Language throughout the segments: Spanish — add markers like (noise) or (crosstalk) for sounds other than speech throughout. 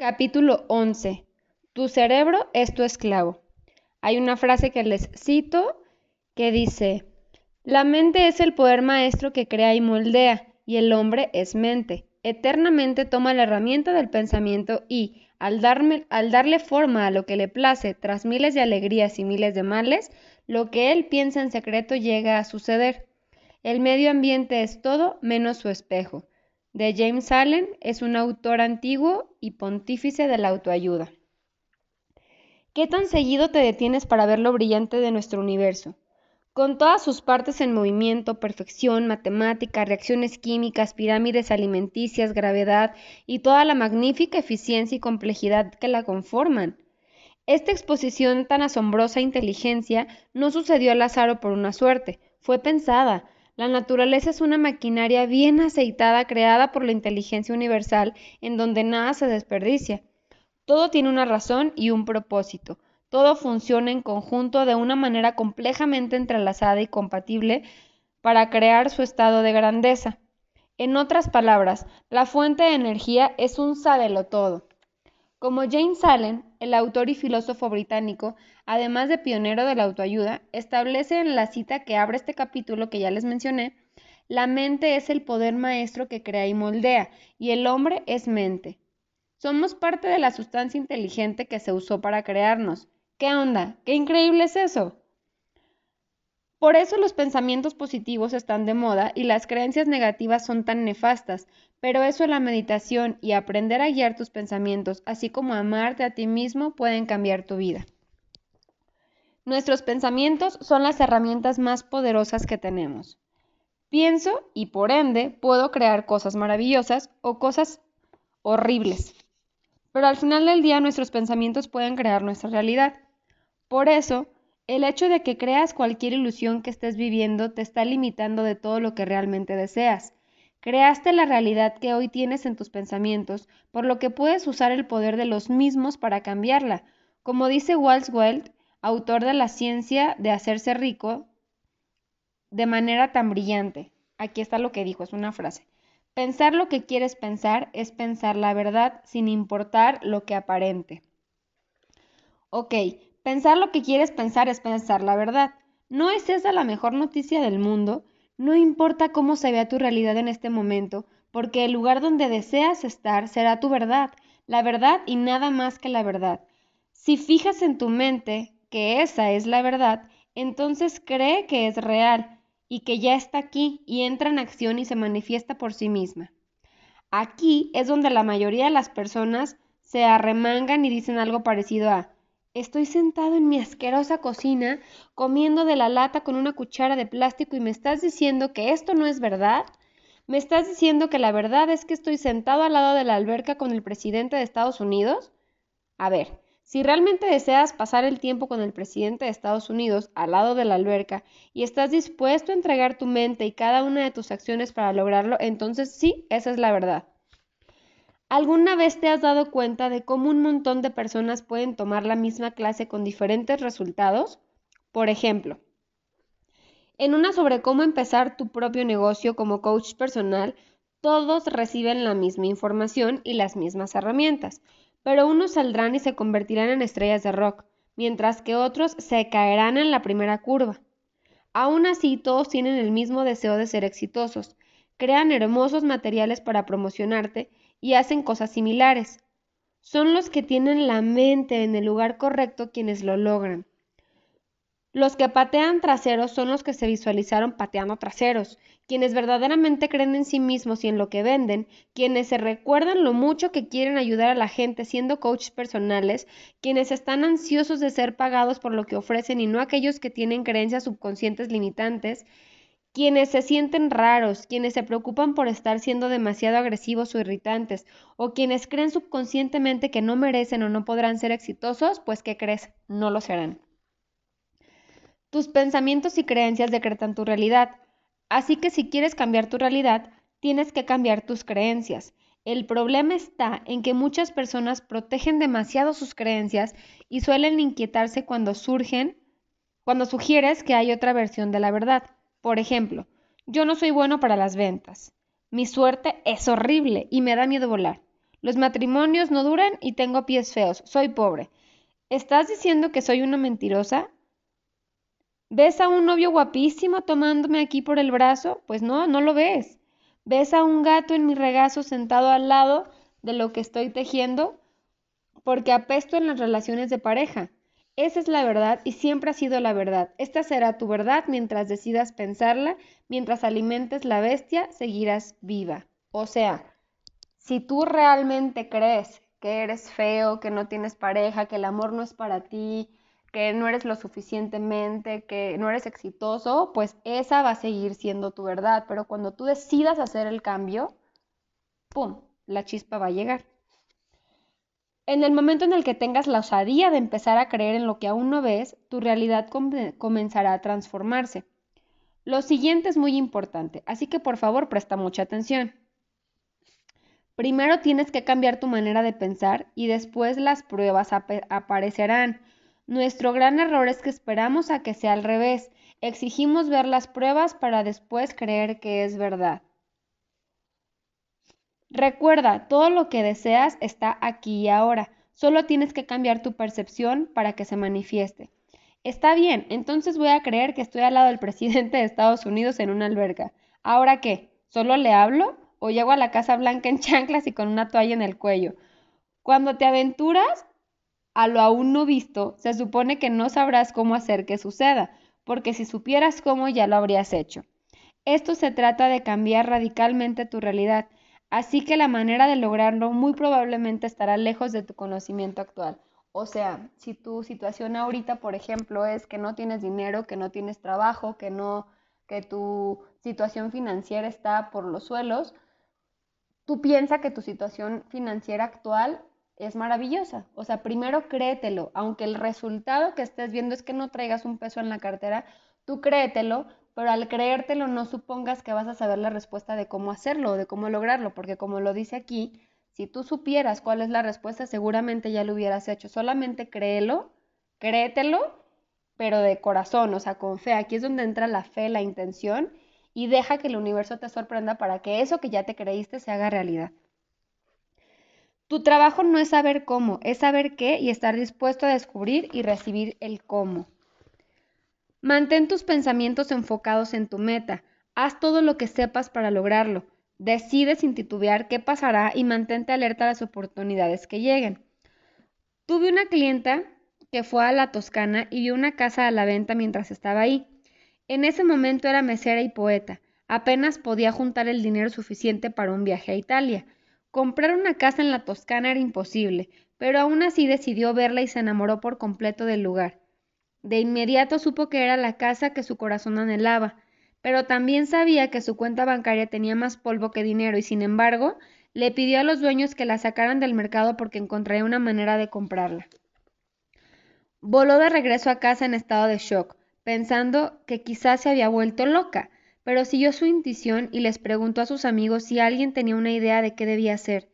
Capítulo 11. Tu cerebro es tu esclavo. Hay una frase que les cito que dice, la mente es el poder maestro que crea y moldea, y el hombre es mente. Eternamente toma la herramienta del pensamiento y, al, al darle forma a lo que le place, tras miles de alegrías y miles de males, lo que él piensa en secreto llega a suceder. El medio ambiente es todo menos su espejo. De James Allen es un autor antiguo y pontífice de la autoayuda. ¿Qué tan seguido te detienes para ver lo brillante de nuestro universo? Con todas sus partes en movimiento, perfección, matemática, reacciones químicas, pirámides alimenticias, gravedad y toda la magnífica eficiencia y complejidad que la conforman. Esta exposición tan asombrosa e inteligencia no sucedió al azar o por una suerte, fue pensada, la naturaleza es una maquinaria bien aceitada creada por la inteligencia universal en donde nada se desperdicia. Todo tiene una razón y un propósito. Todo funciona en conjunto de una manera complejamente entrelazada y compatible para crear su estado de grandeza. En otras palabras, la fuente de energía es un sábelo todo. Como James Allen, el autor y filósofo británico, además de pionero de la autoayuda, establece en la cita que abre este capítulo que ya les mencioné, la mente es el poder maestro que crea y moldea, y el hombre es mente. Somos parte de la sustancia inteligente que se usó para crearnos. ¿Qué onda? ¿Qué increíble es eso? Por eso los pensamientos positivos están de moda y las creencias negativas son tan nefastas, pero eso la meditación y aprender a guiar tus pensamientos, así como amarte a ti mismo, pueden cambiar tu vida. Nuestros pensamientos son las herramientas más poderosas que tenemos. Pienso y por ende puedo crear cosas maravillosas o cosas horribles. Pero al final del día nuestros pensamientos pueden crear nuestra realidad. Por eso, el hecho de que creas cualquier ilusión que estés viviendo te está limitando de todo lo que realmente deseas. Creaste la realidad que hoy tienes en tus pensamientos, por lo que puedes usar el poder de los mismos para cambiarla. Como dice Walt autor de La ciencia de hacerse rico, de manera tan brillante. Aquí está lo que dijo, es una frase. Pensar lo que quieres pensar es pensar la verdad sin importar lo que aparente. Ok, Pensar lo que quieres pensar es pensar la verdad. ¿No es esa la mejor noticia del mundo? No importa cómo se vea tu realidad en este momento, porque el lugar donde deseas estar será tu verdad, la verdad y nada más que la verdad. Si fijas en tu mente que esa es la verdad, entonces cree que es real y que ya está aquí y entra en acción y se manifiesta por sí misma. Aquí es donde la mayoría de las personas se arremangan y dicen algo parecido a Estoy sentado en mi asquerosa cocina comiendo de la lata con una cuchara de plástico y me estás diciendo que esto no es verdad. ¿Me estás diciendo que la verdad es que estoy sentado al lado de la alberca con el presidente de Estados Unidos? A ver, si realmente deseas pasar el tiempo con el presidente de Estados Unidos al lado de la alberca y estás dispuesto a entregar tu mente y cada una de tus acciones para lograrlo, entonces sí, esa es la verdad. ¿Alguna vez te has dado cuenta de cómo un montón de personas pueden tomar la misma clase con diferentes resultados? Por ejemplo, en una sobre cómo empezar tu propio negocio como coach personal, todos reciben la misma información y las mismas herramientas, pero unos saldrán y se convertirán en estrellas de rock, mientras que otros se caerán en la primera curva. Aún así, todos tienen el mismo deseo de ser exitosos, crean hermosos materiales para promocionarte y hacen cosas similares. Son los que tienen la mente en el lugar correcto quienes lo logran. Los que patean traseros son los que se visualizaron pateando traseros, quienes verdaderamente creen en sí mismos y en lo que venden, quienes se recuerdan lo mucho que quieren ayudar a la gente siendo coaches personales, quienes están ansiosos de ser pagados por lo que ofrecen y no aquellos que tienen creencias subconscientes limitantes, quienes se sienten raros, quienes se preocupan por estar siendo demasiado agresivos o irritantes, o quienes creen subconscientemente que no merecen o no podrán ser exitosos, pues ¿qué crees? No lo serán. Tus pensamientos y creencias decretan tu realidad, así que si quieres cambiar tu realidad, tienes que cambiar tus creencias. El problema está en que muchas personas protegen demasiado sus creencias y suelen inquietarse cuando surgen, cuando sugieres que hay otra versión de la verdad. Por ejemplo, yo no soy bueno para las ventas. Mi suerte es horrible y me da miedo volar. Los matrimonios no duran y tengo pies feos. Soy pobre. ¿Estás diciendo que soy una mentirosa? ¿Ves a un novio guapísimo tomándome aquí por el brazo? Pues no, no lo ves. ¿Ves a un gato en mi regazo sentado al lado de lo que estoy tejiendo? Porque apesto en las relaciones de pareja. Esa es la verdad y siempre ha sido la verdad. Esta será tu verdad mientras decidas pensarla, mientras alimentes la bestia, seguirás viva. O sea, si tú realmente crees que eres feo, que no tienes pareja, que el amor no es para ti, que no eres lo suficientemente, que no eres exitoso, pues esa va a seguir siendo tu verdad. Pero cuando tú decidas hacer el cambio, ¡pum!, la chispa va a llegar. En el momento en el que tengas la osadía de empezar a creer en lo que aún no ves, tu realidad comenzará a transformarse. Lo siguiente es muy importante, así que por favor presta mucha atención. Primero tienes que cambiar tu manera de pensar y después las pruebas aparecerán. Nuestro gran error es que esperamos a que sea al revés. Exigimos ver las pruebas para después creer que es verdad. Recuerda, todo lo que deseas está aquí y ahora. Solo tienes que cambiar tu percepción para que se manifieste. Está bien, entonces voy a creer que estoy al lado del (laughs) presidente de Estados Unidos en una alberca. ¿Ahora qué? ¿Solo le hablo? ¿O llego a la Casa Blanca en (laughs) chanclas y con una toalla en el cuello? Cuando te aventuras, a lo aún no visto, se supone que no sabrás cómo hacer que suceda, porque si supieras cómo ya lo habrías hecho. Esto se trata de cambiar radicalmente tu realidad, así que la manera de lograrlo muy probablemente estará lejos de tu conocimiento actual. O sea, si tu situación ahorita, por ejemplo, es que no tienes dinero, que no tienes trabajo, que no que tu situación financiera está por los suelos, tú piensa que tu situación financiera actual es maravillosa. O sea, primero créetelo, aunque el resultado que estés viendo es que no traigas un peso en la cartera, tú créetelo, pero al creértelo no supongas que vas a saber la respuesta de cómo hacerlo, de cómo lograrlo, porque como lo dice aquí, si tú supieras cuál es la respuesta, seguramente ya lo hubieras hecho. Solamente créelo, créetelo, pero de corazón, o sea, con fe. Aquí es donde entra la fe, la intención, y deja que el universo te sorprenda para que eso que ya te creíste se haga realidad. Tu trabajo no es saber cómo, es saber qué y estar dispuesto a descubrir y recibir el cómo. Mantén tus pensamientos enfocados en tu meta. Haz todo lo que sepas para lograrlo. Decide sin titubear qué pasará y mantente alerta a las oportunidades que lleguen. Tuve una clienta que fue a la Toscana y vio una casa a la venta mientras estaba ahí. En ese momento era mesera y poeta. Apenas podía juntar el dinero suficiente para un viaje a Italia. Comprar una casa en la Toscana era imposible, pero aún así decidió verla y se enamoró por completo del lugar. De inmediato supo que era la casa que su corazón anhelaba, pero también sabía que su cuenta bancaria tenía más polvo que dinero y sin embargo le pidió a los dueños que la sacaran del mercado porque encontraría una manera de comprarla. Voló de regreso a casa en estado de shock, pensando que quizás se había vuelto loca, pero siguió su intuición y les preguntó a sus amigos si alguien tenía una idea de qué debía hacer.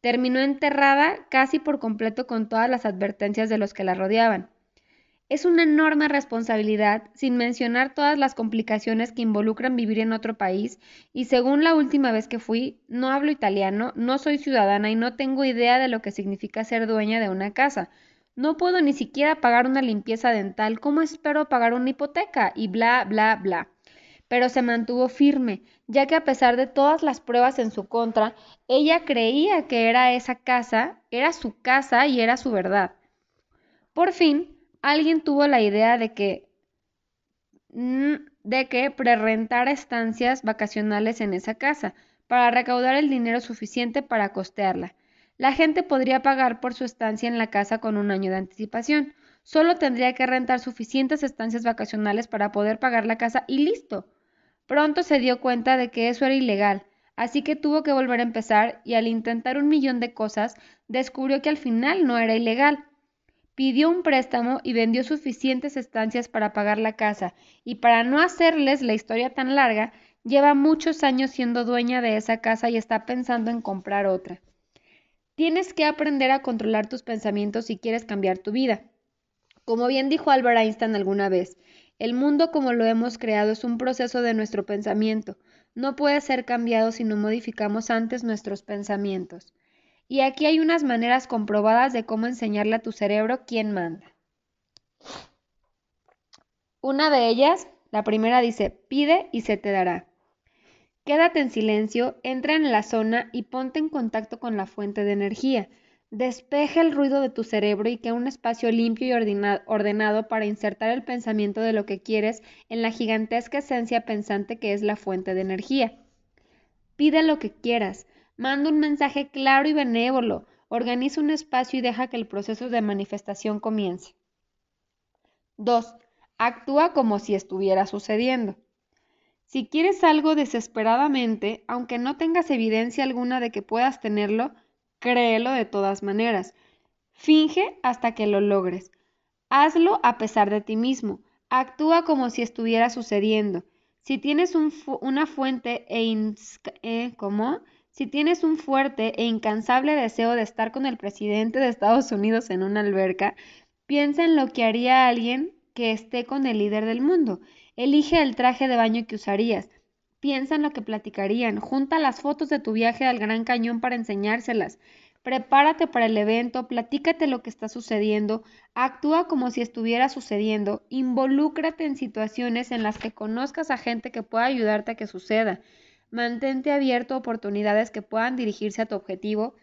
Terminó enterrada casi por completo con todas las advertencias de los que la rodeaban. Es una enorme responsabilidad, sin mencionar todas las complicaciones que involucran vivir en otro país, y según la última vez que fui, no hablo italiano, no soy ciudadana y no tengo idea de lo que significa ser dueña de una casa. No puedo ni siquiera pagar una limpieza dental, ¿cómo espero pagar una hipoteca? Y bla, bla, bla pero se mantuvo firme, ya que a pesar de todas las pruebas en su contra, ella creía que era esa casa, era su casa y era su verdad. Por fin, alguien tuvo la idea de que mm, de que prerrentara estancias vacacionales en esa casa para recaudar el dinero suficiente para costearla. La gente podría pagar por su estancia en la casa con un año de anticipación. Solo tendría que rentar suficientes estancias vacacionales para poder pagar la casa y listo. Pronto se dio cuenta de que eso era ilegal, así que tuvo que volver a empezar y al intentar un millón de cosas, descubrió que al final no era ilegal. Pidió un préstamo y vendió suficientes estancias para pagar la casa, y para no hacerles la historia tan larga, lleva muchos años siendo dueña de esa casa y está pensando en comprar otra. Tienes que aprender a controlar tus pensamientos si quieres cambiar tu vida. Como bien dijo Albert Einstein alguna vez, el mundo como lo hemos creado es un proceso de nuestro pensamiento. No puede ser cambiado si no modificamos antes nuestros pensamientos. Y aquí hay unas maneras comprobadas de cómo enseñarle a tu cerebro quién manda. Una de ellas, la primera dice, pide y se te dará. Quédate en silencio, entra en la zona y ponte en contacto con la fuente de energía. Despeja el ruido de tu cerebro y crea un espacio limpio y ordenado para insertar el pensamiento de lo que quieres en la gigantesca esencia pensante que es la fuente de energía. Pide lo que quieras, manda un mensaje claro y benévolo, organiza un espacio y deja que el proceso de manifestación comience. 2. Actúa como si estuviera sucediendo. Si quieres algo desesperadamente, aunque no tengas evidencia alguna de que puedas tenerlo, créelo de todas maneras. Finge hasta que lo logres. Hazlo a pesar de ti mismo. Actúa como si estuviera sucediendo. Si tienes una fuente e eh, Si tienes un fuerte e incansable deseo de estar con el presidente de Estados Unidos en una alberca, piensa en lo que haría alguien que esté con el líder del mundo. Elige el traje de baño que usarías. Piensa en lo que platicarían. Junta las fotos de tu viaje al Gran Cañón para enseñárselas. Prepárate para el evento, platícate lo que está sucediendo, actúa como si estuviera sucediendo, involúcrate en situaciones en las que conozcas a gente que pueda ayudarte a que suceda. Mantente abierto a oportunidades que puedan dirigirse a tu objetivo.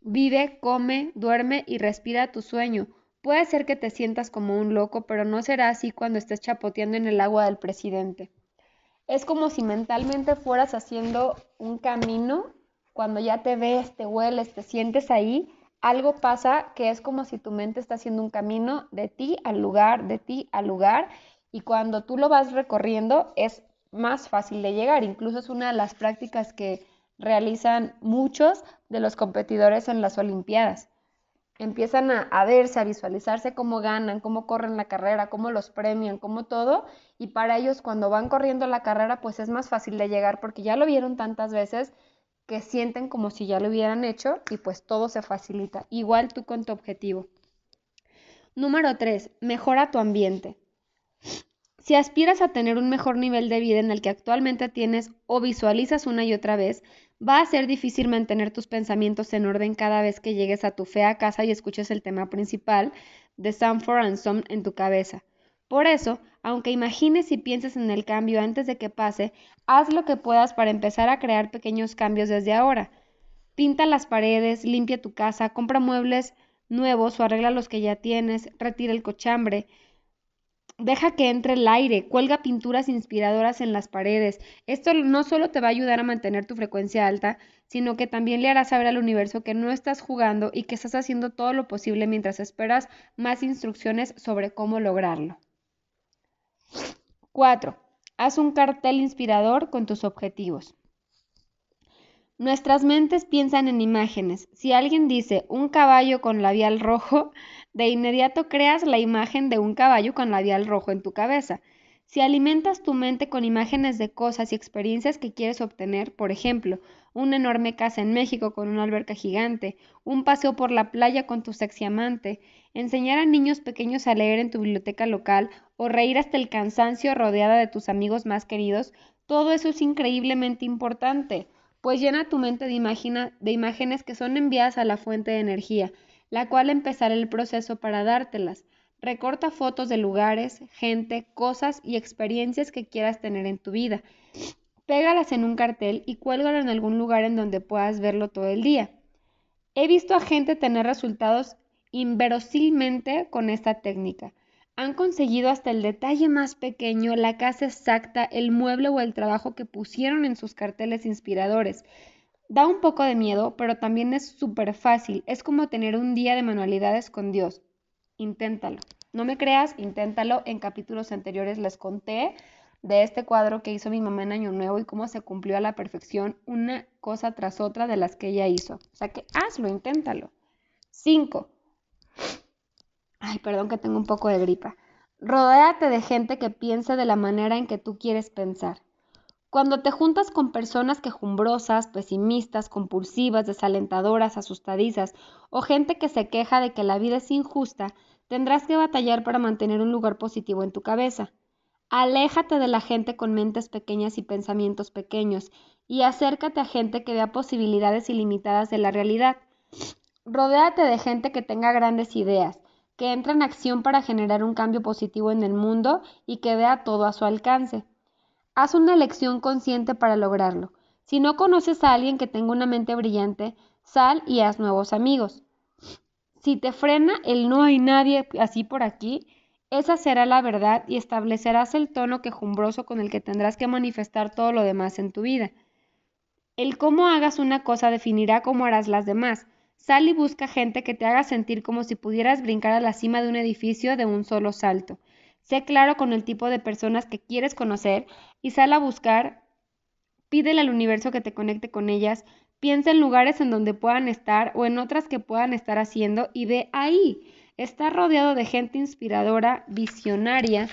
Vive, come, duerme y respira tu sueño. Puede ser que te sientas como un loco, pero no será así cuando estés chapoteando en el agua del presidente. Es como si mentalmente fueras haciendo un camino, cuando ya te ves, te hueles, te sientes ahí, algo pasa que es como si tu mente está haciendo un camino de ti al lugar, de ti al lugar, y cuando tú lo vas recorriendo es más fácil de llegar. Incluso es una de las prácticas que realizan muchos de los competidores en las Olimpiadas empiezan a, verse, a visualizarse cómo ganan, cómo corren la carrera, cómo los premian, cómo todo. Y para ellos cuando van corriendo la carrera, pues es más fácil de llegar porque ya lo vieron tantas veces que sienten como si ya lo hubieran hecho y pues todo se facilita. Igual tú con tu objetivo. Número 3. Mejora tu ambiente. Si aspiras a tener un mejor nivel de vida en el que actualmente tienes o visualizas una y otra vez, Va a ser difícil mantener tus pensamientos en orden cada vez que llegues a tu fea casa y escuches el tema principal de Sanford and Son en tu cabeza. Por eso, aunque imagines y pienses en el cambio antes de que pase, haz lo que puedas para empezar a crear pequeños cambios desde ahora. Pinta las paredes, limpia tu casa, compra muebles nuevos o arregla los que ya tienes, retira el cochambre, Deja que entre el aire, cuelga pinturas inspiradoras en las paredes. Esto no solo te va a ayudar a mantener tu frecuencia alta, sino que también le hará saber al universo que no estás jugando y que estás haciendo todo lo posible mientras esperas más instrucciones sobre cómo lograrlo. 4. Haz un cartel inspirador con tus objetivos. Nuestras mentes piensan en imágenes. Si alguien dice un caballo con labial rojo, de inmediato creas la imagen de un caballo con labial rojo en tu cabeza. Si alimentas tu mente con imágenes de cosas y experiencias que quieres obtener, por ejemplo, una enorme casa en México con una alberca gigante, un paseo por la playa con tu sexy amante, enseñar a niños pequeños a leer en tu biblioteca local o reír hasta el cansancio rodeada de tus amigos más queridos, todo eso es increíblemente importante, pues llena tu mente de, imágenes que son enviadas a la fuente de energía, la cual empezará el proceso para dártelas. Recorta fotos de lugares, gente, cosas y experiencias que quieras tener en tu vida. Pégalas en un cartel y cuélgalo en algún lugar en donde puedas verlo todo el día. He visto a gente tener resultados inverosímilmente con esta técnica. Han conseguido hasta el detalle más pequeño, la casa exacta, el mueble o el trabajo que pusieron en sus carteles inspiradores. Da un poco de miedo, pero también es súper fácil. Es como tener un día de manualidades con Dios. Inténtalo. No me creas, inténtalo. En capítulos anteriores les conté de este cuadro que hizo mi mamá en Año Nuevo y cómo se cumplió a la perfección una cosa tras otra de las que ella hizo. O sea que hazlo, inténtalo. 5. Ay, perdón que tengo un poco de gripa. Rodéate de gente que piense de la manera en que tú quieres pensar. Cuando te juntas con personas quejumbrosas, pesimistas, compulsivas, desalentadoras, asustadizas o gente que se queja de que la vida es injusta, tendrás que batallar para mantener un lugar positivo en tu cabeza. Aléjate de la gente con mentes pequeñas y pensamientos pequeños y acércate a gente que vea posibilidades ilimitadas de la realidad. Rodéate de gente que tenga grandes ideas, que entre en acción para generar un cambio positivo en el mundo y que vea todo a su alcance. Haz una elección consciente para lograrlo. Si no conoces a alguien que tenga una mente brillante, sal y haz nuevos amigos. Si te frena el no hay nadie así por aquí, esa será la verdad y establecerás el tono quejumbroso con el que tendrás que manifestar todo lo demás en tu vida. El cómo hagas una cosa definirá cómo harás las demás. Sal y busca gente que te haga sentir como si pudieras brincar a la cima de un edificio de un solo salto. Sé claro con el tipo de personas que quieres conocer y sal a buscar. Pídele al universo que te conecte con ellas. Piensa en lugares en donde puedan estar o en otras que puedan estar haciendo y ve ahí. Estar rodeado de gente inspiradora, visionaria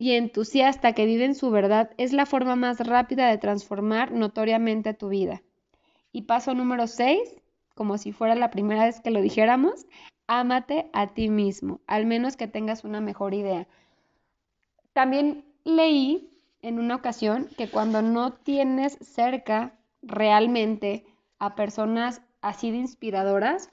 y entusiasta que vive en su verdad es la forma más rápida de transformar notoriamente tu vida. Y paso número 6, como si fuera la primera vez que lo dijéramos, ámate a ti mismo, al menos que tengas una mejor idea. También leí en una ocasión que cuando no tienes cerca realmente a personas así de inspiradoras,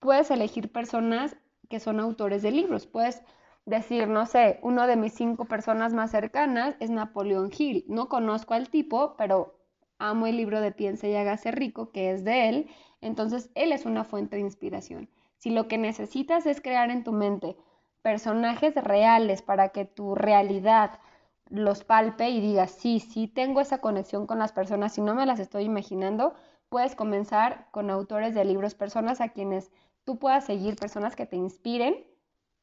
puedes elegir personas que son autores de libros. Puedes decir, no sé, uno de mis cinco personas más cercanas es Napoleón Hill. No conozco al tipo, pero amo el libro de Piensa y hágase rico, que es de él. Entonces, él es una fuente de inspiración. Si lo que necesitas es crear en tu mente personajes reales para que tu realidad los palpe y digas, sí, sí, tengo esa conexión con las personas y no me las estoy imaginando, puedes comenzar con autores de libros, personas a quienes tú puedas seguir personas que te inspiren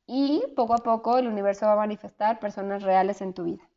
y poco a poco el universo va a manifestar personas reales en tu vida.